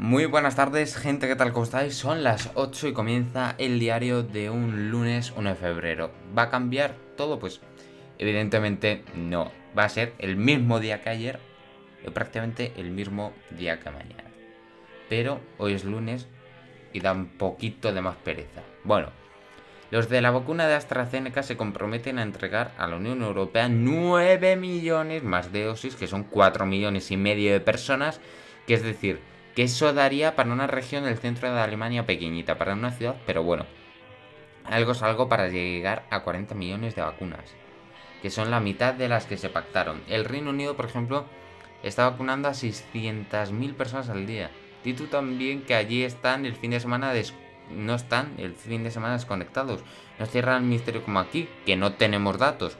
Muy buenas tardes, gente, ¿qué tal? ¿Cómo estáis? Son las 8 y comienza el diario de un lunes 1 de febrero. ¿Va a cambiar todo? Pues evidentemente no. Va a ser el mismo día que ayer y prácticamente el mismo día que mañana. Pero hoy es lunes y da un poquito de más pereza. Bueno, los de la vacuna de AstraZeneca se comprometen a entregar a la Unión Europea 9 millones más de dosis, que son 4 millones y medio de personas, que es decir, que eso daría para una región del centro de Alemania pequeñita, para una ciudad, pero bueno, algo es algo para llegar a 40 millones de vacunas, que son la mitad de las que se pactaron. El Reino Unido, por ejemplo, está vacunando a 600.000 personas al día. Y tú también que allí están el fin de semana no están el fin de semana desconectados. No cierran el misterio como aquí, que no tenemos datos.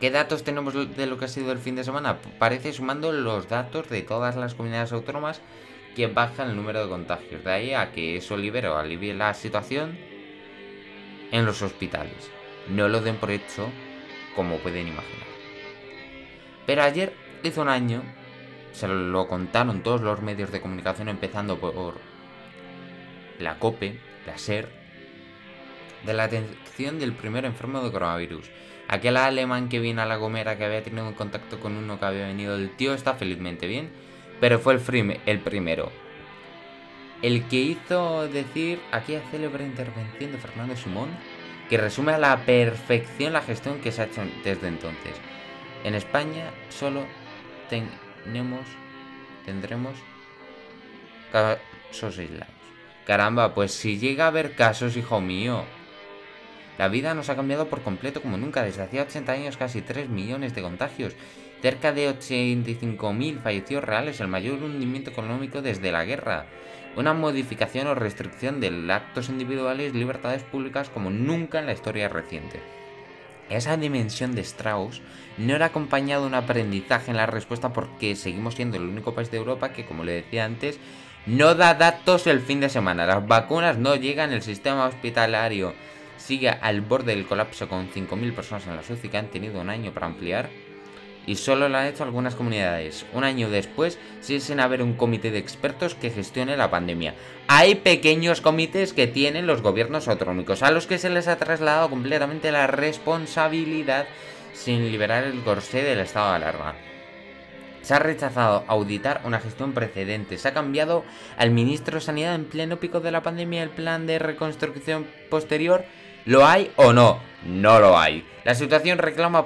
¿Qué datos tenemos de lo que ha sido el fin de semana? Parece sumando los datos de todas las comunidades autónomas que bajan el número de contagios. De ahí a que eso libere o alivie la situación en los hospitales. No lo den por hecho como pueden imaginar. Pero ayer hizo un año, se lo contaron todos los medios de comunicación, empezando por la COPE, la SER, de la atención del primer enfermo de coronavirus. Aquel alemán que viene a La Gomera que había tenido un contacto con uno que había venido del tío está felizmente bien, pero fue el, el primero. El que hizo decir aquella célebre intervención de Fernando Simón, que resume a la perfección la gestión que se ha hecho desde entonces. En España solo tenemos, tendremos casos aislados. Caramba, pues si llega a haber casos, hijo mío, la vida nos ha cambiado por completo como nunca. Desde hacía 80 años casi 3 millones de contagios. Cerca de 85.000 fallecidos reales, el mayor hundimiento económico desde la guerra. Una modificación o restricción de actos individuales y libertades públicas como nunca en la historia reciente. Esa dimensión de Strauss no era acompañado de un aprendizaje en la respuesta porque seguimos siendo el único país de Europa que, como le decía antes, no da datos el fin de semana. Las vacunas no llegan, el sistema hospitalario sigue al borde del colapso con 5.000 personas en la UCI que han tenido un año para ampliar y solo lo han hecho algunas comunidades. Un año después sigue sin haber un comité de expertos que gestione la pandemia. Hay pequeños comités que tienen los gobiernos autonómicos, a los que se les ha trasladado completamente la responsabilidad sin liberar el corsé del estado de alarma. Se ha rechazado auditar una gestión precedente. Se ha cambiado al ministro de Sanidad en pleno pico de la pandemia el plan de reconstrucción posterior ¿Lo hay o no? No lo hay. La situación reclama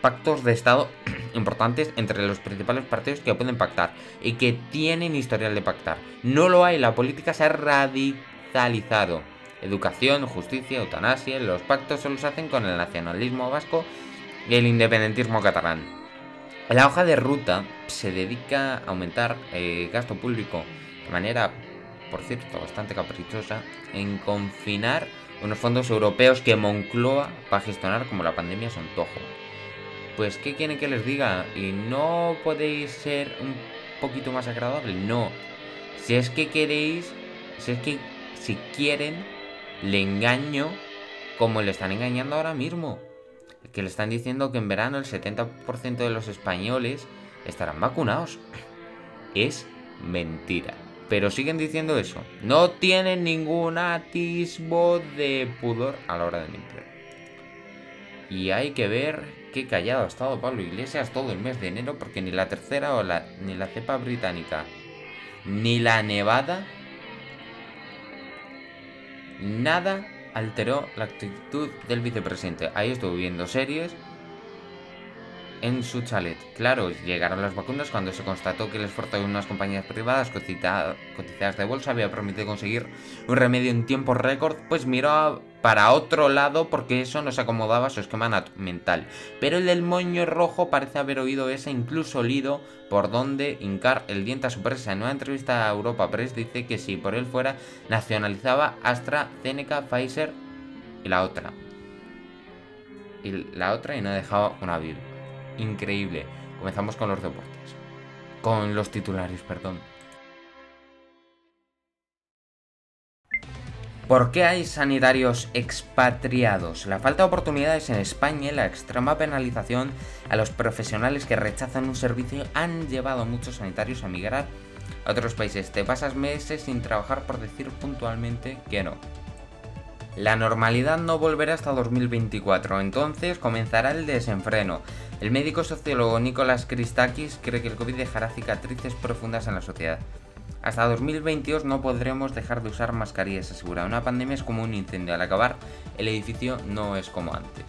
pactos de Estado importantes entre los principales partidos que pueden pactar y que tienen historial de pactar. No lo hay, la política se ha radicalizado. Educación, justicia, eutanasia, los pactos solo se hacen con el nacionalismo vasco y el independentismo catalán. La hoja de ruta se dedica a aumentar el gasto público de manera, por cierto, bastante caprichosa, en confinar unos fondos europeos que Moncloa va a gestionar como la pandemia es antojo. Pues, ¿qué quieren que les diga? ¿Y no podéis ser un poquito más agradable? No. Si es que queréis, si es que si quieren, le engaño como le están engañando ahora mismo. Que le están diciendo que en verano el 70% de los españoles estarán vacunados. Es mentira. Pero siguen diciendo eso. No tienen ningún atisbo de pudor a la hora de mentir. Y hay que ver qué callado ha estado Pablo Iglesias todo el mes de enero porque ni la tercera o la, ni la cepa británica ni la nevada nada alteró la actitud del vicepresidente. Ahí estuvo viendo series en su chalet. Claro, llegaron las vacunas cuando se constató que el esfuerzo de unas compañías privadas cotizadas de bolsa había permitido conseguir un remedio en tiempo récord, pues miró para otro lado porque eso no se acomodaba su esquema mental. Pero el del moño rojo parece haber oído ese incluso olido por donde hincar el diente a su presa. En una entrevista a Europa Press dice que si por él fuera, nacionalizaba AstraZeneca, Pfizer y la otra. Y la otra y no dejaba una viva increíble. Comenzamos con los deportes. Con los titulares, perdón. ¿Por qué hay sanitarios expatriados? La falta de oportunidades en España y la extrema penalización a los profesionales que rechazan un servicio han llevado a muchos sanitarios a migrar a otros países. Te pasas meses sin trabajar por decir puntualmente que no. La normalidad no volverá hasta 2024, entonces comenzará el desenfreno. El médico sociólogo Nicolás Christakis cree que el COVID dejará cicatrices profundas en la sociedad. Hasta 2022 no podremos dejar de usar mascarillas, asegura. Una pandemia es como un incendio. Al acabar, el edificio no es como antes.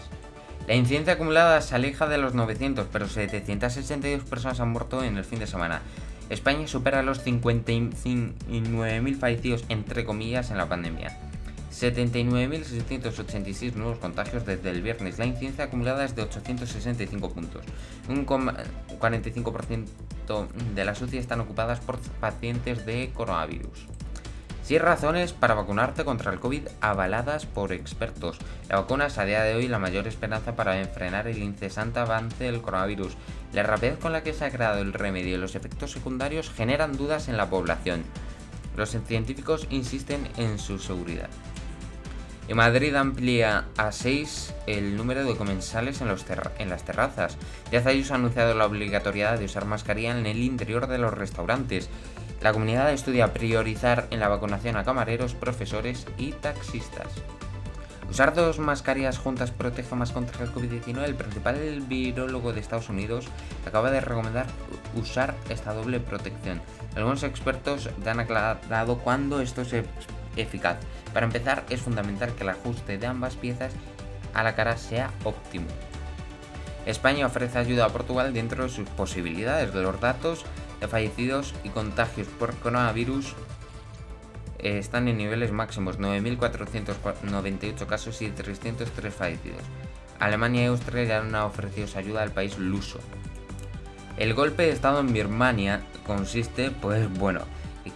La incidencia acumulada se aleja de los 900, pero 762 personas han muerto en el fin de semana. España supera los 59.000 fallecidos, entre comillas, en la pandemia. 79.686 nuevos contagios desde el viernes. La incidencia acumulada es de 865 puntos. Un 45% de las UCI están ocupadas por pacientes de coronavirus. 6 razones para vacunarte contra el COVID avaladas por expertos. La vacuna es a día de hoy la mayor esperanza para frenar el incesante avance del coronavirus. La rapidez con la que se ha creado el remedio y los efectos secundarios generan dudas en la población. Los científicos insisten en su seguridad. En Madrid amplía a 6 el número de comensales en, los en las terrazas. Díaz Ayuso ha anunciado la obligatoriedad de usar mascarilla en el interior de los restaurantes. La comunidad estudia priorizar en la vacunación a camareros, profesores y taxistas. Usar dos mascarillas juntas protege más contra el COVID-19. El principal virólogo de Estados Unidos acaba de recomendar usar esta doble protección. Algunos expertos han aclarado cuándo esto es eficaz. Para empezar, es fundamental que el ajuste de ambas piezas a la cara sea óptimo. España ofrece ayuda a Portugal dentro de sus posibilidades. Los datos de fallecidos y contagios por coronavirus eh, están en niveles máximos, 9.498 casos y 303 fallecidos. Alemania y Austria ya han ofrecido ayuda al país luso. El golpe de Estado en Birmania consiste, pues bueno,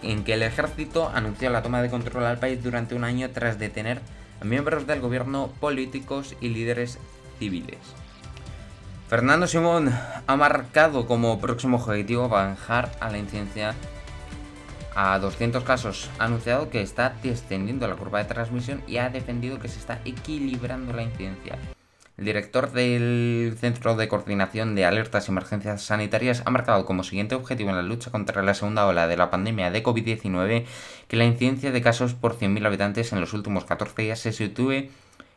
en que el ejército anunció la toma de control al país durante un año tras detener a miembros del gobierno, políticos y líderes civiles. Fernando Simón ha marcado como próximo objetivo bajar a la incidencia a 200 casos. Ha anunciado que está descendiendo la curva de transmisión y ha defendido que se está equilibrando la incidencia. El director del Centro de Coordinación de Alertas y Emergencias Sanitarias ha marcado como siguiente objetivo en la lucha contra la segunda ola de la pandemia de COVID-19 que la incidencia de casos por 100.000 habitantes en los últimos 14 días se sitúe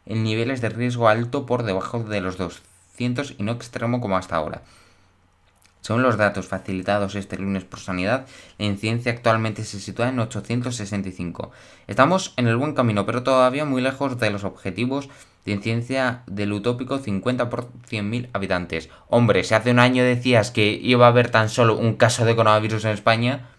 en niveles de riesgo alto por debajo de los 200 y no extremo como hasta ahora. Según los datos facilitados este lunes por Sanidad, la incidencia actualmente se sitúa en 865. Estamos en el buen camino, pero todavía muy lejos de los objetivos de incidencia del utópico 50 por 100.000 habitantes. Hombre, si hace un año decías que iba a haber tan solo un caso de coronavirus en España,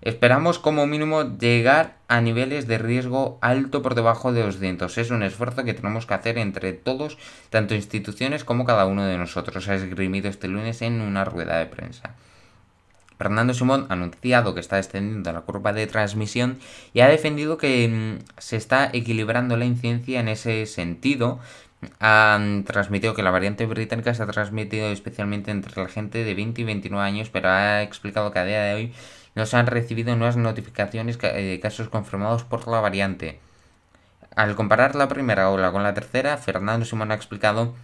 esperamos como mínimo llegar a niveles de riesgo alto por debajo de 200. Es un esfuerzo que tenemos que hacer entre todos, tanto instituciones como cada uno de nosotros, ha esgrimido este lunes en una rueda de prensa. Fernando Simón ha anunciado que está descendiendo la curva de transmisión y ha defendido que mm, se está equilibrando la incidencia en ese sentido. Han transmitido que la variante británica se ha transmitido especialmente entre la gente de 20 y 29 años, pero ha explicado que a día de hoy no se han recibido nuevas notificaciones de casos confirmados por la variante. Al comparar la primera ola con la tercera, Fernando Simón ha explicado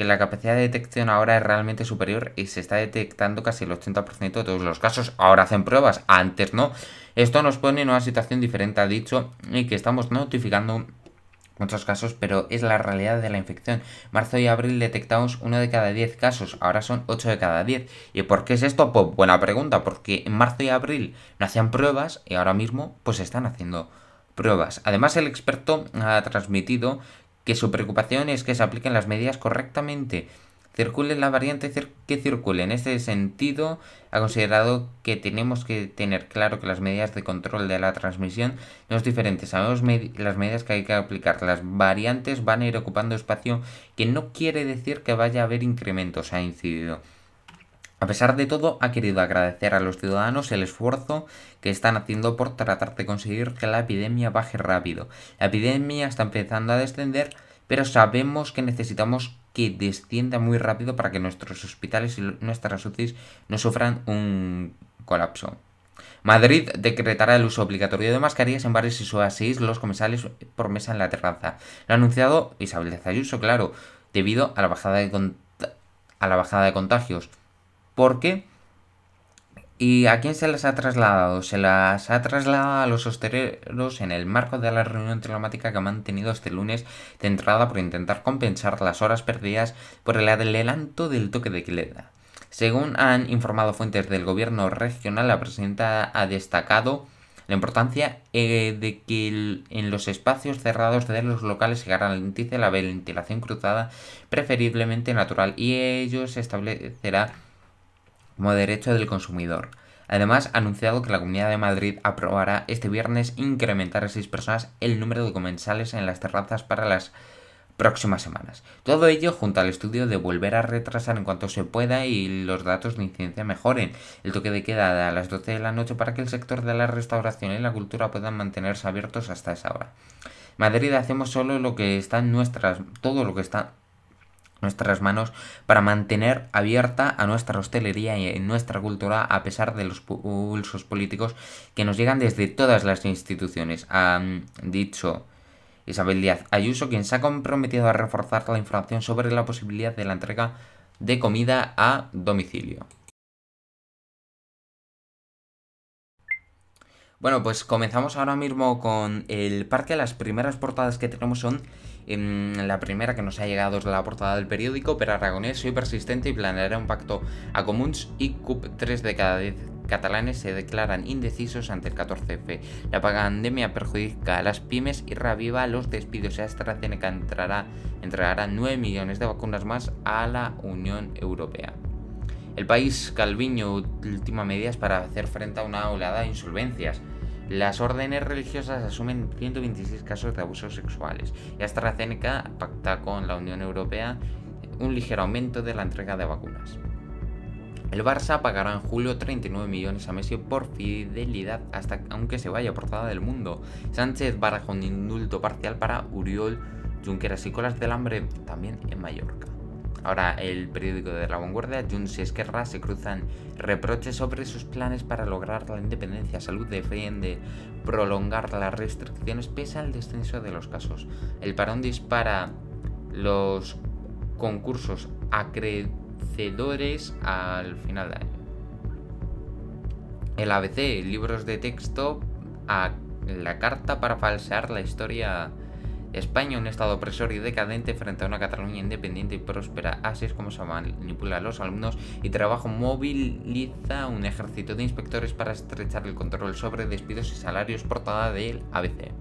que la capacidad de detección ahora es realmente superior y se está detectando casi el 80% de todos los casos. Ahora hacen pruebas, antes no. Esto nos pone en una situación diferente, ha dicho, y que estamos notificando muchos casos, pero es la realidad de la infección. Marzo y abril detectamos uno de cada 10 casos, ahora son 8 de cada 10. ¿Y por qué es esto? Pues buena pregunta, porque en marzo y abril no hacían pruebas y ahora mismo pues están haciendo pruebas. Además el experto ha transmitido que su preocupación es que se apliquen las medidas correctamente. Circule la variante que circule. En este sentido, ha considerado que tenemos que tener claro que las medidas de control de la transmisión no es diferente. Sabemos las medidas que hay que aplicar. Las variantes van a ir ocupando espacio, que no quiere decir que vaya a haber incrementos, ha incidido. A pesar de todo, ha querido agradecer a los ciudadanos el esfuerzo que están haciendo por tratar de conseguir que la epidemia baje rápido. La epidemia está empezando a descender, pero sabemos que necesitamos que descienda muy rápido para que nuestros hospitales y nuestras UCIs no sufran un colapso. Madrid decretará el uso obligatorio de mascarillas en bares y 6 los comensales por mesa en la terraza. Lo ha anunciado Isabel Ayuso, claro, debido a la bajada de, a la bajada de contagios. Porque ¿Y a quién se las ha trasladado? Se las ha trasladado a los hosteleros en el marco de la reunión telemática que ha mantenido este lunes, centrada por intentar compensar las horas perdidas por el adelanto del toque de queda. Según han informado fuentes del gobierno regional, la presidenta ha destacado la importancia eh, de que en los espacios cerrados de los locales se garantice la ventilación cruzada, preferiblemente natural, y ello se establecerá como derecho del consumidor. Además, ha anunciado que la Comunidad de Madrid aprobará este viernes incrementar a 6 personas el número de comensales en las terrazas para las próximas semanas. Todo ello junto al estudio de volver a retrasar en cuanto se pueda y los datos de incidencia mejoren. El toque de queda a las 12 de la noche para que el sector de la restauración y la cultura puedan mantenerse abiertos hasta esa hora. Madrid hacemos solo lo que está en nuestras, todo lo que está nuestras manos para mantener abierta a nuestra hostelería y nuestra cultura a pesar de los pulsos políticos que nos llegan desde todas las instituciones. Ha dicho Isabel Díaz Ayuso, quien se ha comprometido a reforzar la información sobre la posibilidad de la entrega de comida a domicilio. Bueno, pues comenzamos ahora mismo con el parque. Las primeras portadas que tenemos son la primera que nos ha llegado es la portada del periódico, pero Aragonés soy persistente y planearé un pacto a comuns y CUP 3 de cada 10 catalanes se declaran indecisos ante el 14F. La pandemia perjudica a las pymes y reviva los despidos. AstraZeneca entrará, entregará 9 millones de vacunas más a la Unión Europea. El país Calviño última medidas para hacer frente a una oleada de insolvencias. Las órdenes religiosas asumen 126 casos de abusos sexuales y AstraZeneca pacta con la Unión Europea un ligero aumento de la entrega de vacunas. El Barça pagará en julio 39 millones a Messi por fidelidad hasta aunque se vaya portada del mundo. Sánchez baraja un indulto parcial para Uriol Junqueras y Colas del Hambre también en Mallorca. Ahora, el periódico de la vanguardia, Junts y Esquerra se cruzan reproches sobre sus planes para lograr la independencia. Salud defiende prolongar las restricciones pese al descenso de los casos. El parón dispara los concursos acreedores al final de año. El ABC, libros de texto a la carta para falsear la historia España, un estado opresor y decadente frente a una Cataluña independiente y próspera. Así es como se manipula a los alumnos y trabajo moviliza un ejército de inspectores para estrechar el control sobre despidos y salarios portada del ABC.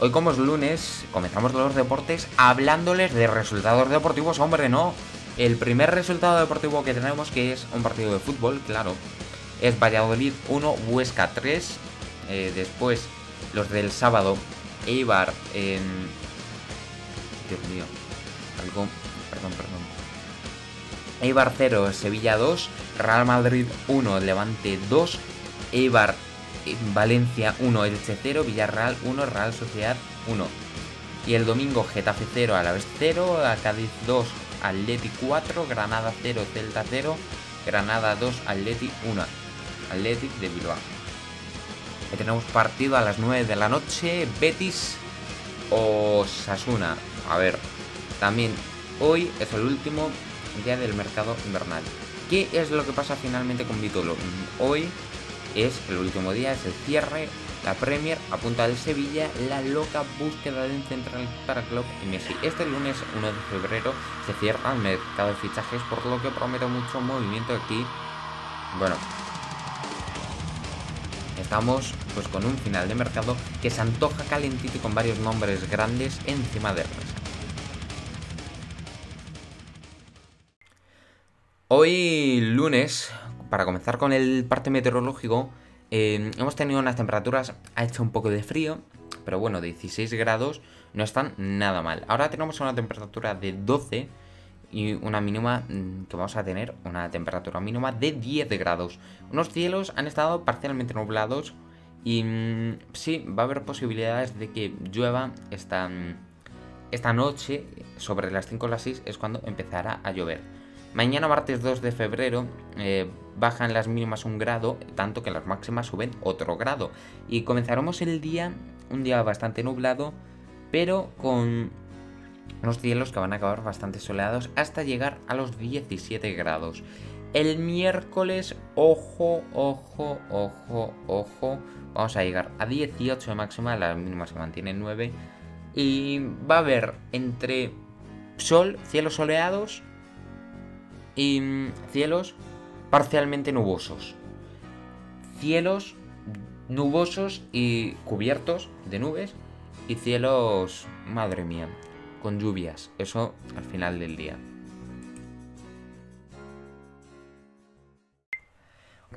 Hoy como es lunes, comenzamos los deportes hablándoles de resultados deportivos, hombre, no. El primer resultado deportivo que tenemos, que es un partido de fútbol, claro, es Valladolid 1, Huesca 3, eh, después, los del sábado, Eibar en... Dios mío. Algo... Perdón, perdón. Eibar 0, Sevilla 2, Real Madrid 1, Levante 2, Eibar Valencia 1, Elche 0, Villarreal 1, Real Sociedad 1. Y el domingo Getafe 0, Alavés 0, Cádiz 2, Atleti 4, Granada 0, Celta 0, Granada 2, Atleti 1. Athletic de Bilbao tenemos partido a las 9 de la noche. Betis o Sasuna. A ver, también hoy es el último día del mercado invernal. ¿Qué es lo que pasa finalmente con Vitolo? Hoy es el último día, es el cierre. La Premier apunta al Sevilla la loca búsqueda de un central para Club y Messi. Este lunes 1 de febrero se cierra el mercado de fichajes, por lo que prometo mucho movimiento aquí. Bueno, estamos pues con un final de mercado que se antoja calentito y con varios nombres grandes encima de mesa. Hoy lunes, para comenzar con el parte meteorológico, eh, hemos tenido unas temperaturas, ha hecho un poco de frío, pero bueno, 16 grados no están nada mal. Ahora tenemos una temperatura de 12 y una mínima mm, que vamos a tener una temperatura mínima de 10 grados. Unos cielos han estado parcialmente nublados y mm, sí, va a haber posibilidades de que llueva esta, mm, esta noche, sobre las 5 o las 6 es cuando empezará a llover. Mañana martes 2 de febrero eh, bajan las mínimas un grado, tanto que las máximas suben otro grado. Y comenzaremos el día, un día bastante nublado, pero con unos cielos que van a acabar bastante soleados hasta llegar a los 17 grados. El miércoles, ojo, ojo, ojo, ojo, vamos a llegar a 18 de máxima, la mínima se mantiene en 9. Y va a haber entre sol, cielos soleados y mm, cielos parcialmente nubosos. Cielos nubosos y cubiertos de nubes y cielos, madre mía, con lluvias. Eso al final del día.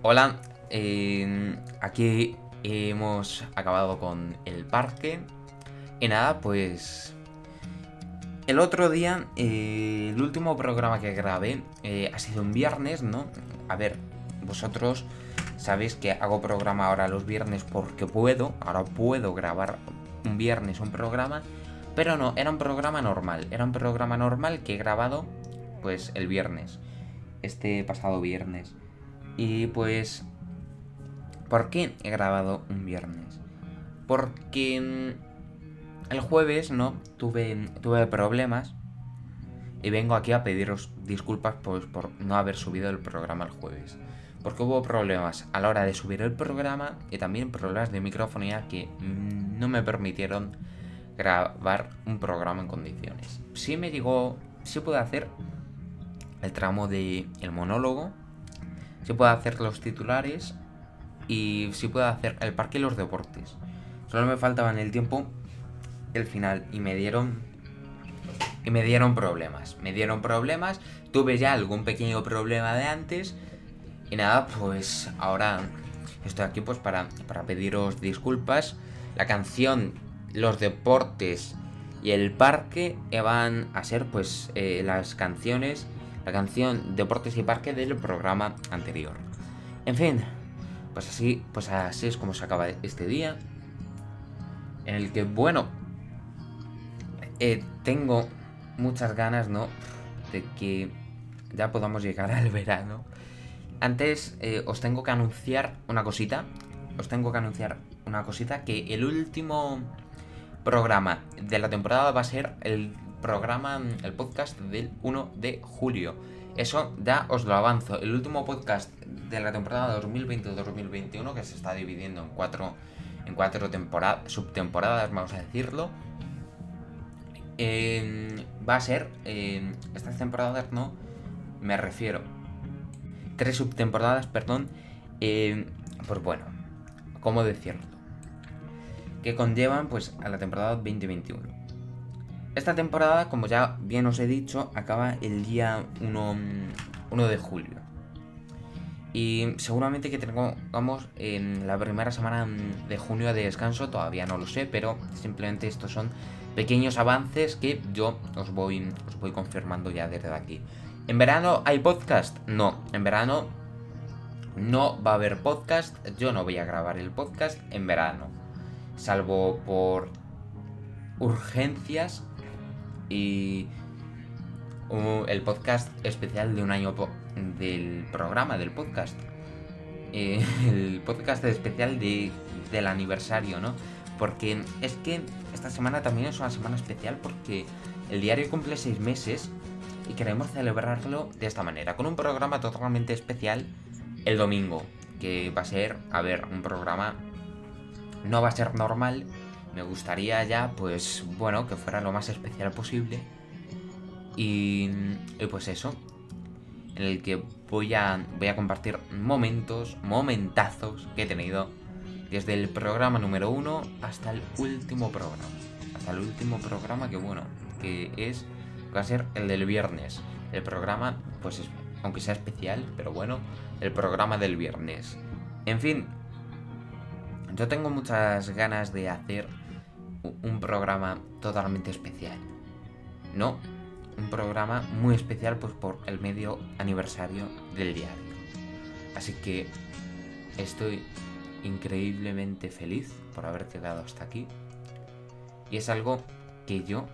Hola, eh, aquí hemos acabado con el parque. Y nada, pues... El otro día, eh, el último programa que grabé eh, ha sido un viernes, ¿no? A ver, vosotros sabéis que hago programa ahora los viernes porque puedo, ahora puedo grabar un viernes un programa, pero no, era un programa normal, era un programa normal que he grabado pues el viernes, este pasado viernes. Y pues, ¿por qué he grabado un viernes? Porque mm, el jueves, ¿no? Tuve, tuve problemas y vengo aquí a pediros disculpas pues, por no haber subido el programa el jueves. Porque hubo problemas a la hora de subir el programa y también problemas de microfonía que mm, no me permitieron grabar un programa en condiciones. Sí me llegó, sí pude hacer el tramo de el monólogo, sí puedo hacer los titulares y sí puedo hacer el parque y los deportes. Solo me faltaba en el tiempo el final y me dieron y me dieron problemas. Me dieron problemas, tuve ya algún pequeño problema de antes y nada, pues ahora estoy aquí pues para, para pediros disculpas. La canción, los deportes y el parque van a ser pues eh, las canciones, la canción Deportes y Parque del programa anterior. En fin, pues así, pues así es como se acaba este día. En el que, bueno, eh, tengo muchas ganas, ¿no? De que ya podamos llegar al verano. Antes eh, os tengo que anunciar una cosita. Os tengo que anunciar una cosita que el último programa de la temporada va a ser el programa, el podcast del 1 de julio. Eso ya os lo avanzo. El último podcast de la temporada 2020-2021, que se está dividiendo en cuatro, en cuatro temporadas, subtemporadas, vamos a decirlo. Eh, va a ser, eh, estas temporadas no, me refiero tres subtemporadas, perdón, eh, pues bueno, ¿cómo decirlo? Que conllevan pues a la temporada 2021. Esta temporada, como ya bien os he dicho, acaba el día 1, 1 de julio. Y seguramente que tengamos en la primera semana de junio de descanso, todavía no lo sé, pero simplemente estos son pequeños avances que yo os voy, os voy confirmando ya desde aquí. ¿En verano hay podcast? No, en verano no va a haber podcast. Yo no voy a grabar el podcast en verano. Salvo por urgencias y el podcast especial de un año del programa, del podcast. Eh, el podcast especial de, del aniversario, ¿no? Porque es que esta semana también es una semana especial porque el diario cumple seis meses y queremos celebrarlo de esta manera, con un programa totalmente especial el domingo, que va a ser, a ver, un programa no va a ser normal, me gustaría ya, pues bueno, que fuera lo más especial posible. Y, y pues eso, en el que voy a, voy a compartir momentos, momentazos que he tenido desde el programa número uno hasta el último programa. Hasta el último programa que bueno, que es va a ser el del viernes. El programa, pues aunque sea especial, pero bueno, el programa del viernes. En fin, yo tengo muchas ganas de hacer un programa totalmente especial. No, un programa muy especial pues por el medio aniversario del diario. Así que estoy increíblemente feliz por haber quedado hasta aquí. Y es algo que yo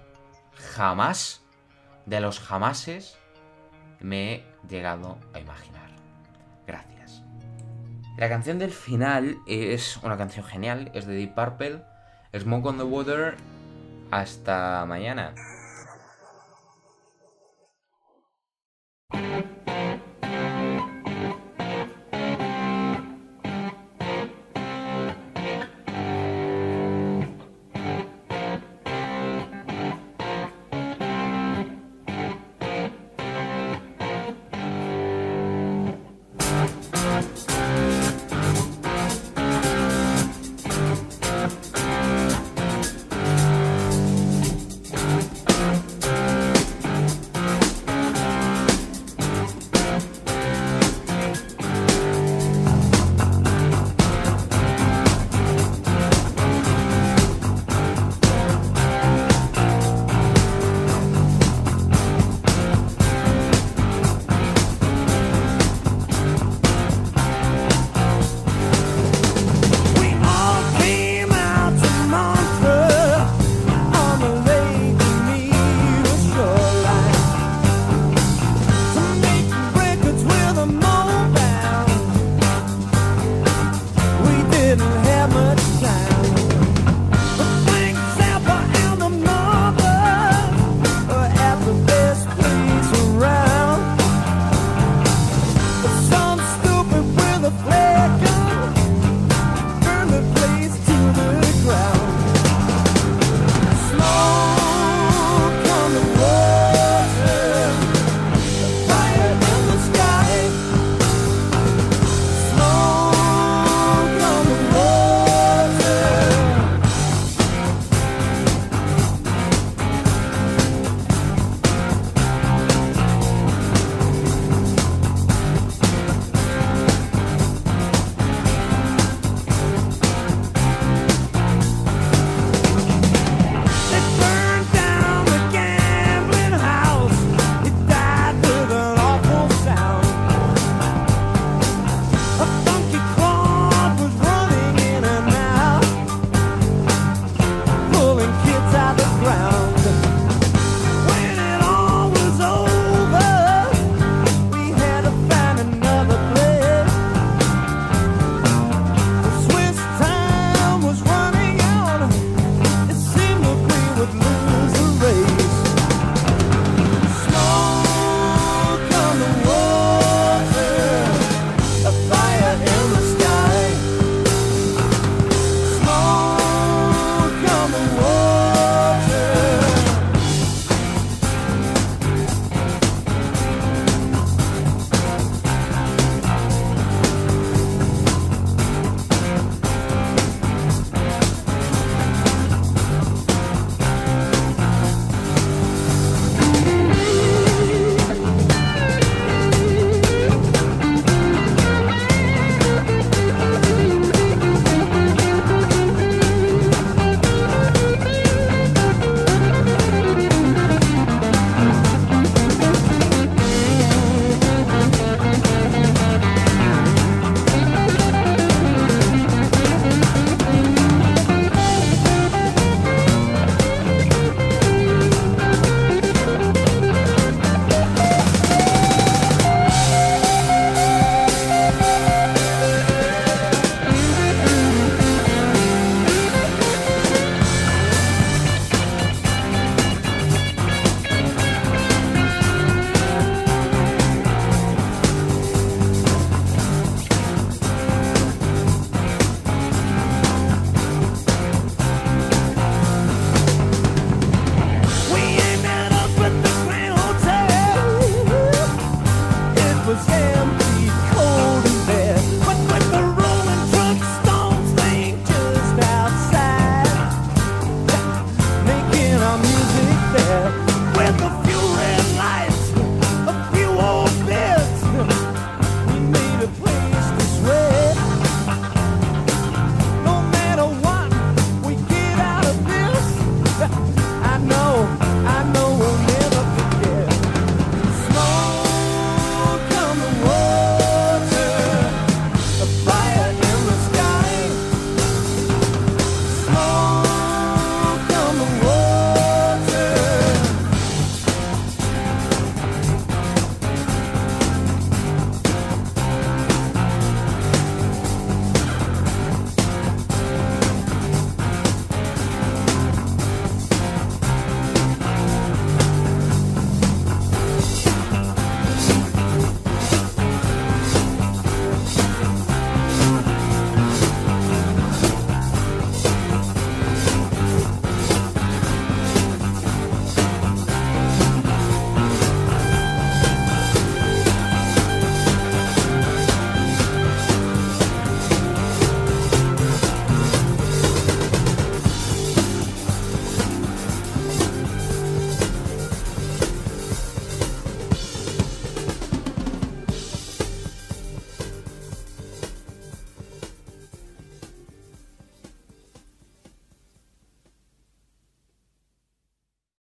jamás de los jamases me he llegado a imaginar. Gracias. La canción del final es una canción genial, es de Deep Purple, Smoke on the Water. Hasta mañana.